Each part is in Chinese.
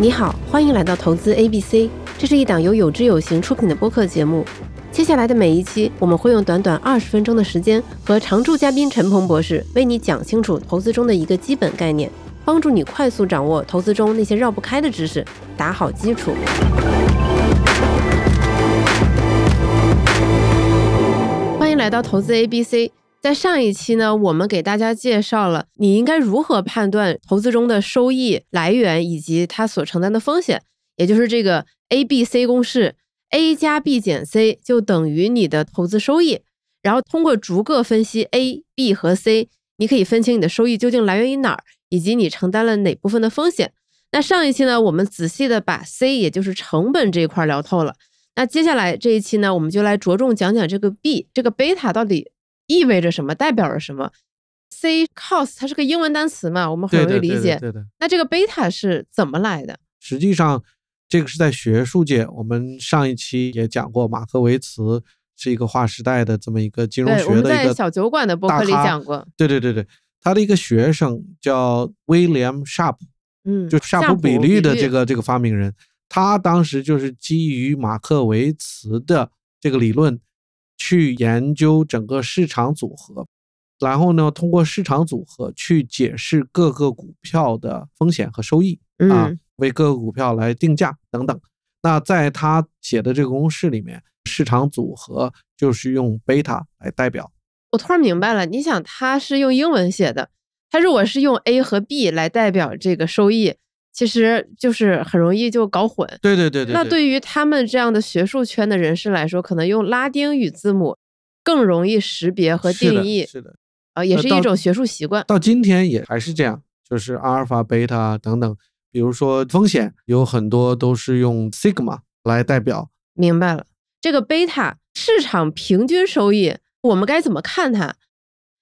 你好，欢迎来到投资 A B C，这是一档由有知有行出品的播客节目。接下来的每一期，我们会用短短二十分钟的时间，和常驻嘉宾陈鹏博士为你讲清楚投资中的一个基本概念，帮助你快速掌握投资中那些绕不开的知识，打好基础。欢迎来到投资 A B C。在上一期呢，我们给大家介绍了你应该如何判断投资中的收益来源以及它所承担的风险，也就是这个 A B C 公式，A 加 B 减 C 就等于你的投资收益。然后通过逐个分析 A、B 和 C，你可以分清你的收益究竟来源于哪儿，以及你承担了哪部分的风险。那上一期呢，我们仔细的把 C，也就是成本这一块聊透了。那接下来这一期呢，我们就来着重讲讲这个 B，这个贝塔到底。意味着什么？代表着什么？C cost 它是个英文单词嘛，我们很容易理解。对的。那这个贝塔是怎么来的？实际上，这个是在学术界，我们上一期也讲过，马克维茨是一个划时代的这么一个金融学的一个在小酒馆的博客里讲过。对对对对，他的一个学生叫威廉 Sharp，嗯，就夏普比率的这个这个发明人，他当时就是基于马克维茨的这个理论。去研究整个市场组合，然后呢，通过市场组合去解释各个股票的风险和收益啊，为各个股票来定价等等。那在他写的这个公式里面，市场组合就是用贝塔来代表。我突然明白了，你想他是用英文写的，他如果是用 A 和 B 来代表这个收益。其实就是很容易就搞混。对对对对。那对于他们这样的学术圈的人士来说，可能用拉丁语字母更容易识别和定义。是的。啊，也是一种学术习惯。到今天也还是这样，就是阿尔法、贝塔等等。比如说风险有很多都是用 sigma 来代表。明白了。这个贝塔市场平均收益，我们该怎么看它？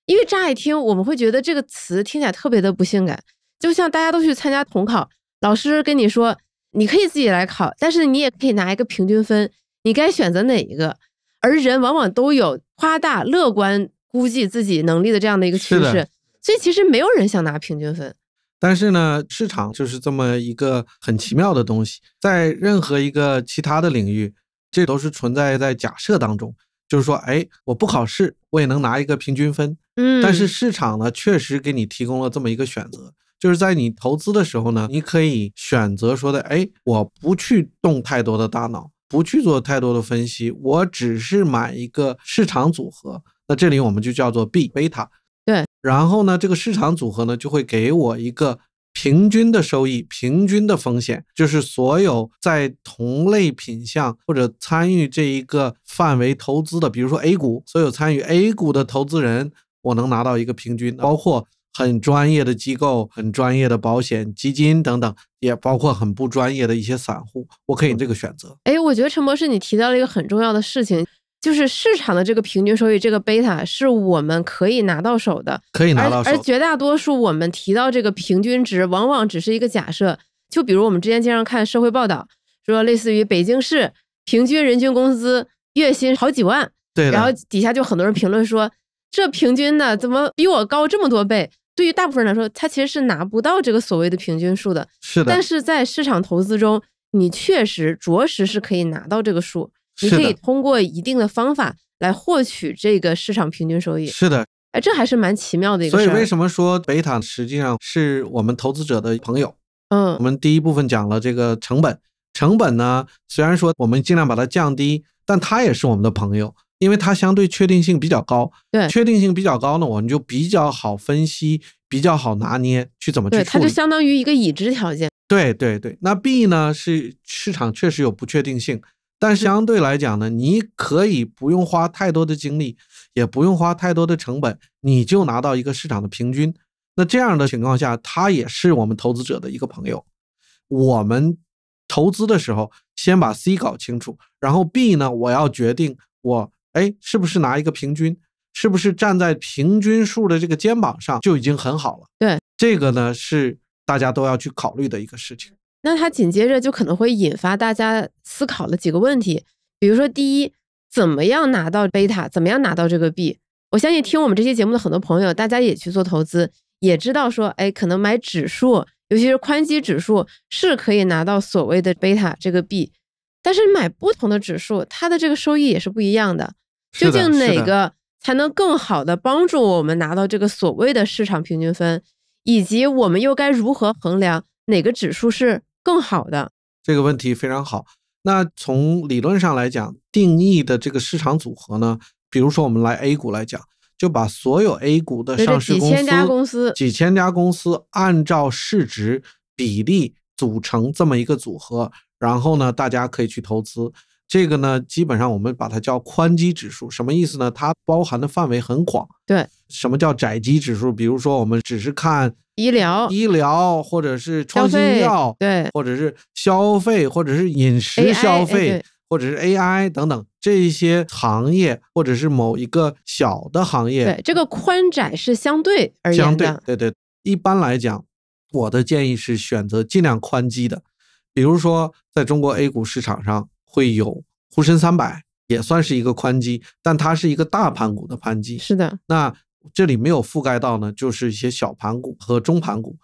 因为乍一听我们会觉得这个词听起来特别的不性感，就像大家都去参加统考。老师跟你说，你可以自己来考，但是你也可以拿一个平均分，你该选择哪一个？而人往往都有夸大、乐观估计自己能力的这样的一个趋势，所以其实没有人想拿平均分。但是呢，市场就是这么一个很奇妙的东西，在任何一个其他的领域，这都是存在在假设当中，就是说，哎，我不考试，我也能拿一个平均分。嗯，但是市场呢，确实给你提供了这么一个选择。就是在你投资的时候呢，你可以选择说的，哎，我不去动太多的大脑，不去做太多的分析，我只是买一个市场组合。那这里我们就叫做 B 贝塔。对。然后呢，这个市场组合呢，就会给我一个平均的收益，平均的风险，就是所有在同类品项或者参与这一个范围投资的，比如说 A 股，所有参与 A 股的投资人，我能拿到一个平均，包括。很专业的机构、很专业的保险基金等等，也包括很不专业的一些散户，我可以这个选择。哎，我觉得陈博士你提到了一个很重要的事情，就是市场的这个平均收益，这个贝塔是我们可以拿到手的，可以拿到手。而绝大多数我们提到这个平均值，往往只是一个假设。就比如我们之前经常看社会报道，说类似于北京市平均人均工资月薪好几万，对，然后底下就很多人评论说，这平均的怎么比我高这么多倍？对于大部分人来说，他其实是拿不到这个所谓的平均数的。是的。但是在市场投资中，你确实着实是可以拿到这个数。你可以通过一定的方法来获取这个市场平均收益。是的。哎，这还是蛮奇妙的一个。所以为什么说贝塔实际上是我们投资者的朋友？嗯。我们第一部分讲了这个成本，成本呢，虽然说我们尽量把它降低，但它也是我们的朋友。因为它相对确定性比较高，对，确定性比较高呢，我们就比较好分析，比较好拿捏去怎么去处理。它就相当于一个已知条件。对对对，那 B 呢是市场确实有不确定性，但相对来讲呢，你可以不用花太多的精力，也不用花太多的成本，你就拿到一个市场的平均。那这样的情况下，它也是我们投资者的一个朋友。我们投资的时候，先把 C 搞清楚，然后 B 呢，我要决定我。哎，是不是拿一个平均？是不是站在平均数的这个肩膀上就已经很好了？对，这个呢是大家都要去考虑的一个事情。那它紧接着就可能会引发大家思考的几个问题，比如说，第一，怎么样拿到贝塔？怎么样拿到这个币？我相信听我们这期节目的很多朋友，大家也去做投资，也知道说，哎，可能买指数尤其是宽基指数是可以拿到所谓的贝塔这个币，但是买不同的指数，它的这个收益也是不一样的。究竟哪个才能更好的帮助我们拿到这个所谓的市场平均分，以及我们又该如何衡量哪个指数是更好的？这个问题非常好。那从理论上来讲，定义的这个市场组合呢，比如说我们来 A 股来讲。就把所有 A 股的上市公司、几千家公司、几千家公司按照市值比例组成这么一个组合，然后呢，大家可以去投资。这个呢，基本上我们把它叫宽基指数，什么意思呢？它包含的范围很广。对，什么叫窄基指数？比如说，我们只是看医疗、医疗，或者是创新药，对，或者是消费，或者是饮食消费。或者是 AI 等等这些行业，或者是某一个小的行业，对这个宽窄是相对而言的。相对，对对。一般来讲，我的建议是选择尽量宽基的。比如说，在中国 A 股市场上会有沪深三百，也算是一个宽基，但它是一个大盘股的盘基。是的。那这里没有覆盖到呢，就是一些小盘股和中盘股。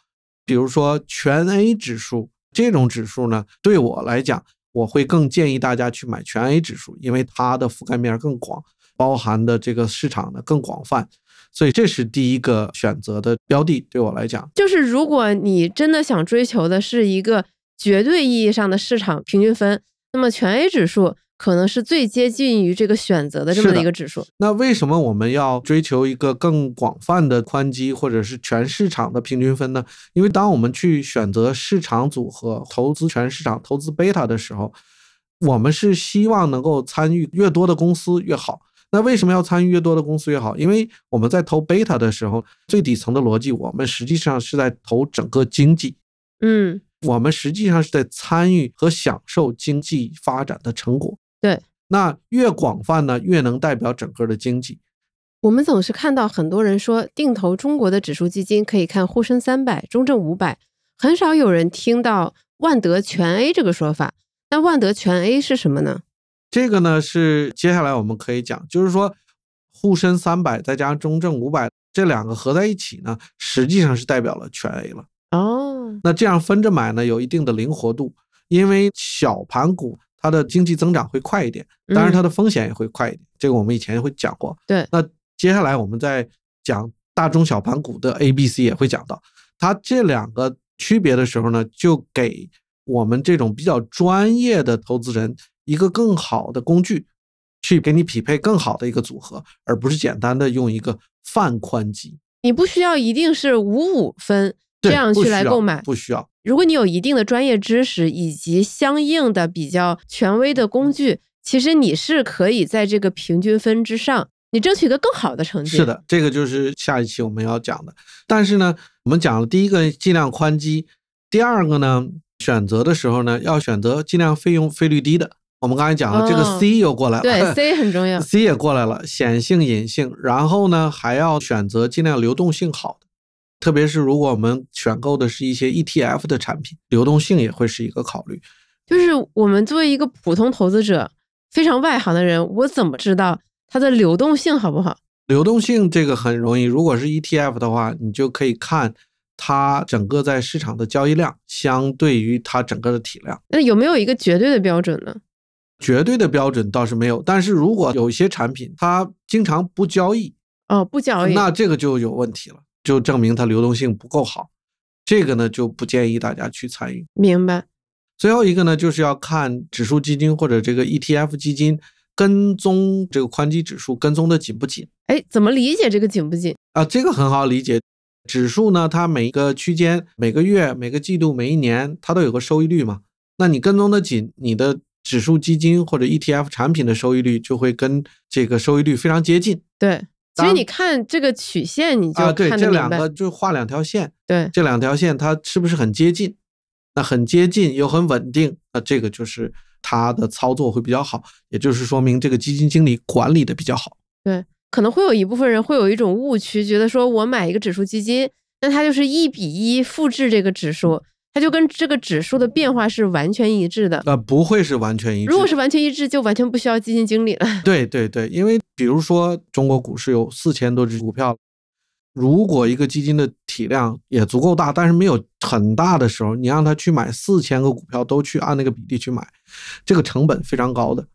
比如说全 A 指数这种指数呢，对我来讲。我会更建议大家去买全 A 指数，因为它的覆盖面更广，包含的这个市场呢更广泛，所以这是第一个选择的标的。对我来讲，就是如果你真的想追求的是一个绝对意义上的市场平均分，那么全 A 指数可能是最接近于这个选择的这么一个指数。那为什么我们要追求一个更广泛的宽基或者是全市场的平均分呢？因为当我们去选择市场组合、投资全市场、投资贝塔的时候，我们是希望能够参与越多的公司越好。那为什么要参与越多的公司越好？因为我们在投贝塔的时候，最底层的逻辑，我们实际上是在投整个经济。嗯，我们实际上是在参与和享受经济发展的成果。对，那越广泛呢，越能代表整个的经济。我们总是看到很多人说，定投中国的指数基金可以看沪深三百、中证五百，很少有人听到万德全 A 这个说法。那万德全 A 是什么呢？这个呢是接下来我们可以讲，就是说沪深三百再加上中证五百这两个合在一起呢，实际上是代表了全 A 了。哦，那这样分着买呢，有一定的灵活度，因为小盘股它的经济增长会快一点，当然它的风险也会快一点。这个我们以前会讲过。对，那接下来我们在讲大中小盘股的 A、B、C 也会讲到，它这两个区别的时候呢，就给。我们这种比较专业的投资人，一个更好的工具，去给你匹配更好的一个组合，而不是简单的用一个泛宽基。你不需要一定是五五分这样去来购买，不需要。如果你有一定的专业知识以及相应的比较权威的工具，其实你是可以在这个平均分之上，你争取一个更好的成绩。是的，这个就是下一期我们要讲的。但是呢，我们讲了第一个尽量宽基，第二个呢。选择的时候呢，要选择尽量费用费率低的。我们刚才讲了，这个 C 又过来了，对 C 很重要，C 也过来了，显性、隐性。然后呢，还要选择尽量流动性好的，特别是如果我们选购的是一些 ETF 的产品，流动性也会是一个考虑。就是我们作为一个普通投资者，非常外行的人，我怎么知道它的流动性好不好？流动性这个很容易，如果是 ETF 的话，你就可以看。它整个在市场的交易量相对于它整个的体量，那有没有一个绝对的标准呢？绝对的标准倒是没有，但是如果有一些产品它经常不交易，哦，不交易，那这个就有问题了，就证明它流动性不够好，这个呢就不建议大家去参与。明白。最后一个呢，就是要看指数基金或者这个 ETF 基金跟踪这个宽基指数跟踪的紧不紧？哎，怎么理解这个紧不紧啊？这个很好理解。指数呢，它每个区间、每个月、每个季度、每一年，它都有个收益率嘛。那你跟踪的紧，你的指数基金或者 ETF 产品的收益率就会跟这个收益率非常接近。对，其实你看这个曲线，你就啊，对，这两个就画两条线，对，这两条线它是不是很接近？那很接近又很稳定，那这个就是它的操作会比较好，也就是说明这个基金经理管理的比较好。对。可能会有一部分人会有一种误区，觉得说我买一个指数基金，那它就是一比一复制这个指数，它就跟这个指数的变化是完全一致的。呃，不会是完全一致。如果是完全一致，就完全不需要基金经理了。对对对，因为比如说中国股市有四千多只股票，如果一个基金的体量也足够大，但是没有很大的时候，你让他去买四千个股票都去按那个比例去买，这个成本非常高的。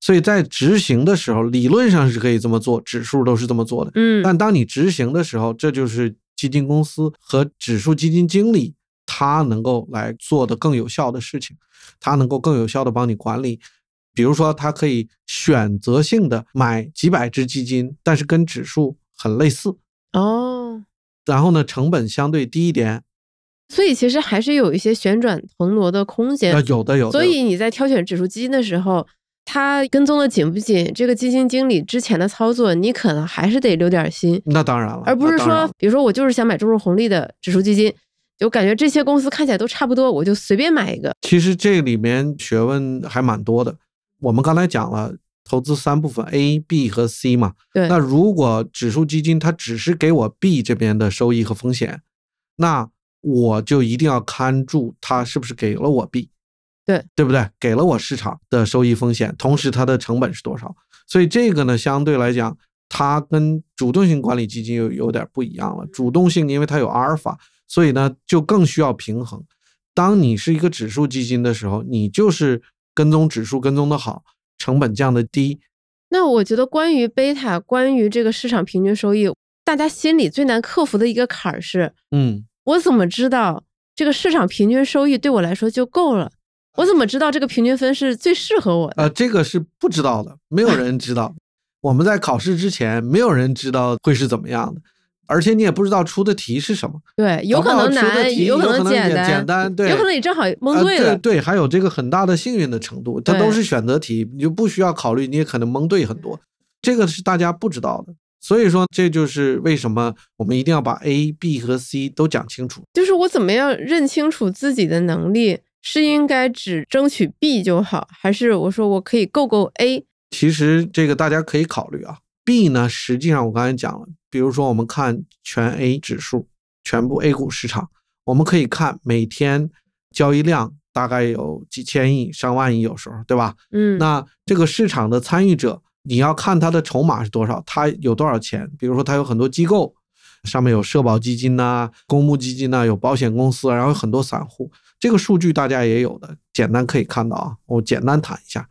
所以在执行的时候，理论上是可以这么做，指数都是这么做的。嗯，但当你执行的时候，这就是基金公司和指数基金经理他能够来做的更有效的事情，他能够更有效的帮你管理。比如说，他可以选择性的买几百只基金，但是跟指数很类似哦。然后呢，成本相对低一点。所以其实还是有一些旋转腾挪的空间。有的有的。所以你在挑选指数基金的时候。他跟踪的紧不紧？这个基金经理之前的操作，你可能还是得留点心。那当然了，而不是说，比如说我就是想买中日红利的指数基金，就感觉这些公司看起来都差不多，我就随便买一个。其实这里面学问还蛮多的。我们刚才讲了投资三部分，A、B 和 C 嘛。对。那如果指数基金它只是给我 B 这边的收益和风险，那我就一定要看住它是不是给了我 B。对对不对？给了我市场的收益风险，同时它的成本是多少？所以这个呢，相对来讲，它跟主动性管理基金又有点不一样了。主动性，因为它有阿尔法，所以呢就更需要平衡。当你是一个指数基金的时候，你就是跟踪指数跟踪的好，成本降的低。那我觉得关于贝塔，关于这个市场平均收益，大家心里最难克服的一个坎儿是，嗯，我怎么知道这个市场平均收益对我来说就够了？我怎么知道这个平均分是最适合我的？呃，这个是不知道的，没有人知道。我们在考试之前，没有人知道会是怎么样的，而且你也不知道出的题是什么。对，有可能难，有可能简单，简单，对，有可能你正好蒙对了。对，还有这个很大的幸运的程度，它都是选择题，你就不需要考虑，你也可能蒙对很多。这个是大家不知道的，所以说这就是为什么我们一定要把 A、B 和 C 都讲清楚。就是我怎么样认清楚自己的能力？是应该只争取 B 就好，还是我说我可以够够 A？其实这个大家可以考虑啊。B 呢，实际上我刚才讲了，比如说我们看全 A 指数，全部 A 股市场，我们可以看每天交易量大概有几千亿、上万亿，有时候对吧？嗯，那这个市场的参与者，你要看他的筹码是多少，他有多少钱？比如说他有很多机构，上面有社保基金呐、公募基金呐，有保险公司，然后有很多散户。这个数据大家也有的，简单可以看到啊。我简单谈一下，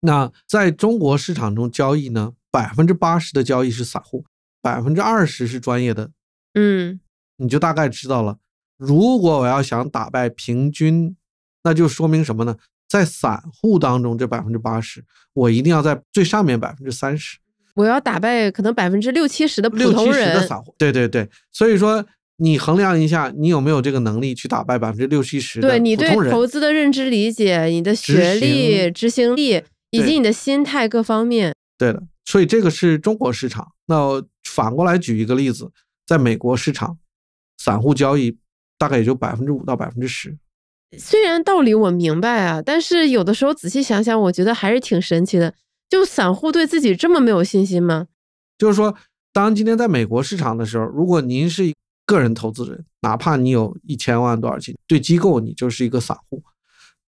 那在中国市场中交易呢，百分之八十的交易是散户，百分之二十是专业的。嗯，你就大概知道了。如果我要想打败平均，那就说明什么呢？在散户当中，这百分之八十，我一定要在最上面百分之三十。我要打败可能百分之六七十的普通人的散户。对对对，所以说。你衡量一下，你有没有这个能力去打败百分之六七十的对你对投资的认知理解、你的学历、执行力以及你的心态各方面。对的，所以这个是中国市场。那反过来举一个例子，在美国市场，散户交易大概也就百分之五到百分之十。虽然道理我明白啊，但是有的时候仔细想想，我觉得还是挺神奇的。就散户对自己这么没有信心吗？就是说，当今天在美国市场的时候，如果您是。个人投资人，哪怕你有一千万多少钱，对机构你就是一个散户。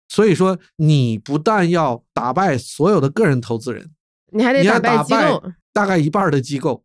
所以说，你不但要打败所有的个人投资人，你还得打败机构，大概一半的机构。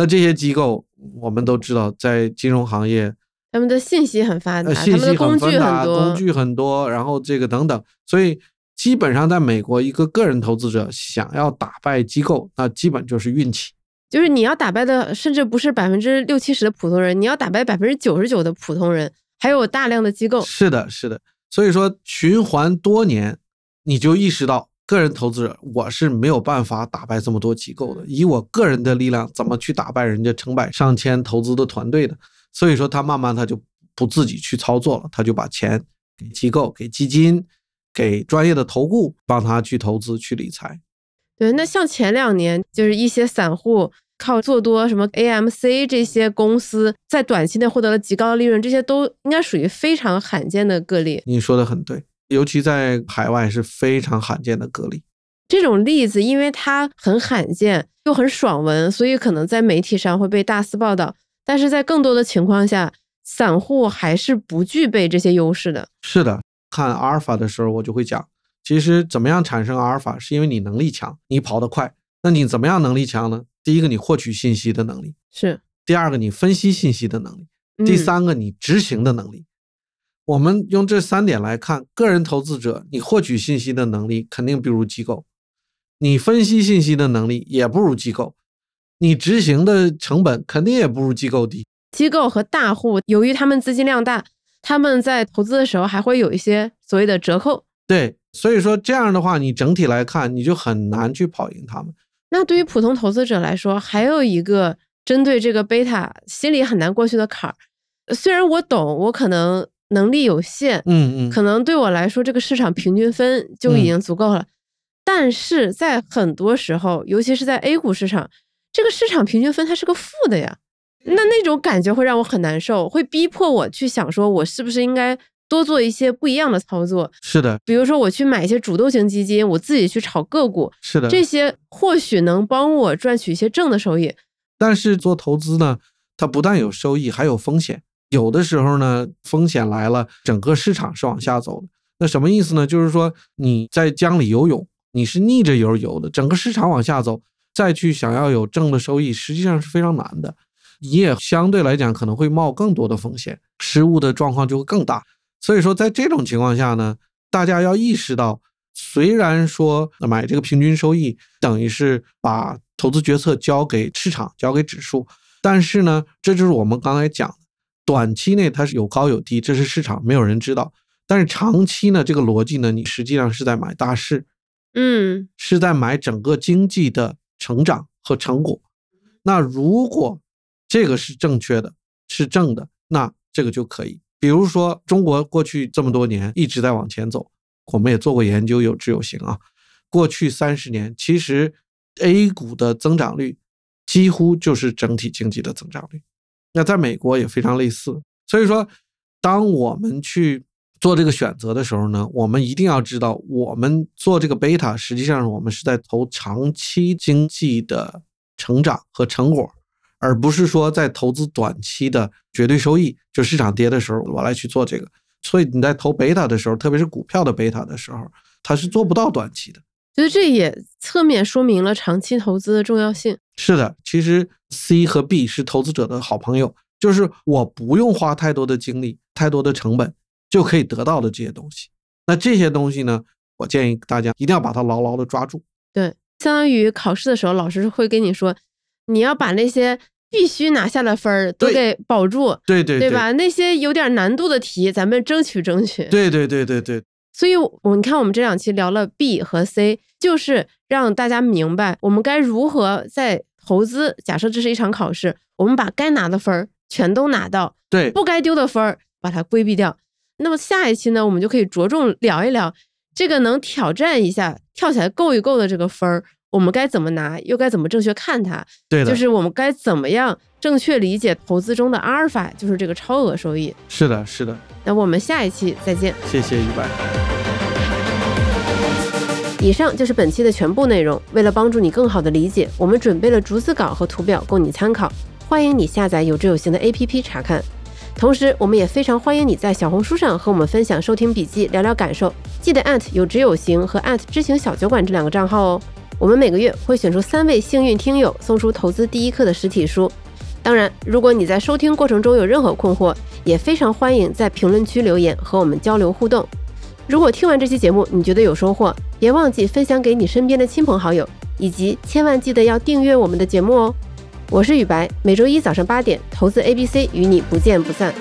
那这些机构，我们都知道，在金融行业，他们的信息很发达，信息很工具很多，工具很多，然后这个等等。所以，基本上在美国，一个个人投资者想要打败机构，那基本就是运气。就是你要打败的，甚至不是百分之六七十的普通人，你要打败百分之九十九的普通人，还有大量的机构。是的，是的。所以说，循环多年，你就意识到，个人投资者我是没有办法打败这么多机构的。以我个人的力量，怎么去打败人家成百上千投资的团队的？所以说，他慢慢他就不自己去操作了，他就把钱给机构、给基金、给专业的投顾，帮他去投资、去理财。对，那像前两年，就是一些散户靠做多什么 AMC 这些公司，在短期内获得了极高的利润，这些都应该属于非常罕见的个例。你说的很对，尤其在海外是非常罕见的个例。这种例子，因为它很罕见又很爽文，所以可能在媒体上会被大肆报道。但是在更多的情况下，散户还是不具备这些优势的。是的，看阿尔法的时候，我就会讲。其实怎么样产生阿尔法，是因为你能力强，你跑得快。那你怎么样能力强呢？第一个，你获取信息的能力是；第二个，你分析信息的能力。第三个你执行的能力。我们用这三点来看，个人投资者你获取信息的能力肯定不如机构，你分析信息的能力也不如机构，你执行的成本肯定也不如机构低。机构和大户由于他们资金量大，他们在投资的时候还会有一些所谓的折扣。对，所以说这样的话，你整体来看你就很难去跑赢他们。那对于普通投资者来说，还有一个针对这个贝塔心里很难过去的坎儿。虽然我懂，我可能能力有限，嗯嗯，可能对我来说这个市场平均分就已经足够了。但是在很多时候，尤其是在 A 股市场，这个市场平均分它是个负的呀。那那种感觉会让我很难受，会逼迫我去想说，我是不是应该多做一些不一样的操作？是的，比如说我去买一些主动型基金，我自己去炒个股，是的，这些或许能帮我赚取一些正的收益。但是做投资呢，它不但有收益，还有风险。有的时候呢，风险来了，整个市场是往下走的。那什么意思呢？就是说你在江里游泳，你是逆着游游的，整个市场往下走，再去想要有正的收益，实际上是非常难的。你也相对来讲可能会冒更多的风险，失误的状况就会更大。所以说，在这种情况下呢，大家要意识到，虽然说买这个平均收益等于是把投资决策交给市场、交给指数，但是呢，这就是我们刚才讲的，短期内它是有高有低，这是市场没有人知道。但是长期呢，这个逻辑呢，你实际上是在买大势，嗯，是在买整个经济的成长和成果。那如果这个是正确的，是正的，那这个就可以。比如说，中国过去这么多年一直在往前走，我们也做过研究，有知有行啊。过去三十年，其实 A 股的增长率几乎就是整体经济的增长率。那在美国也非常类似。所以说，当我们去做这个选择的时候呢，我们一定要知道，我们做这个贝塔，实际上我们是在投长期经济的成长和成果。而不是说在投资短期的绝对收益，就市场跌的时候我来去做这个。所以你在投贝塔的时候，特别是股票的贝塔的时候，它是做不到短期的。觉得这也侧面说明了长期投资的重要性。是的，其实 C 和 B 是投资者的好朋友，就是我不用花太多的精力、太多的成本就可以得到的这些东西。那这些东西呢，我建议大家一定要把它牢牢的抓住。对，相当于考试的时候，老师会跟你说。你要把那些必须拿下的分儿都给保住，对对对吧？那些有点难度的题，咱们争取争取。对对对对对。所以，我你看，我们这两期聊了 B 和 C，就是让大家明白我们该如何在投资。假设这是一场考试，我们把该拿的分儿全都拿到，对，不该丢的分儿把它规避掉。那么下一期呢，我们就可以着重聊一聊这个能挑战一下、跳起来够一够的这个分儿。我们该怎么拿，又该怎么正确看它？对的，就是我们该怎么样正确理解投资中的阿尔法，就是这个超额收益。是的，是的。那我们下一期再见。谢谢于白。以上就是本期的全部内容。为了帮助你更好的理解，我们准备了逐字稿和图表供你参考，欢迎你下载有知有行的 APP 查看。同时，我们也非常欢迎你在小红书上和我们分享收听笔记，聊聊感受。记得有知有行和知行小酒馆这两个账号哦。我们每个月会选出三位幸运听友，送出投资第一课的实体书。当然，如果你在收听过程中有任何困惑，也非常欢迎在评论区留言和我们交流互动。如果听完这期节目你觉得有收获，别忘记分享给你身边的亲朋好友，以及千万记得要订阅我们的节目哦。我是雨白，每周一早上八点，投资 A B C 与你不见不散。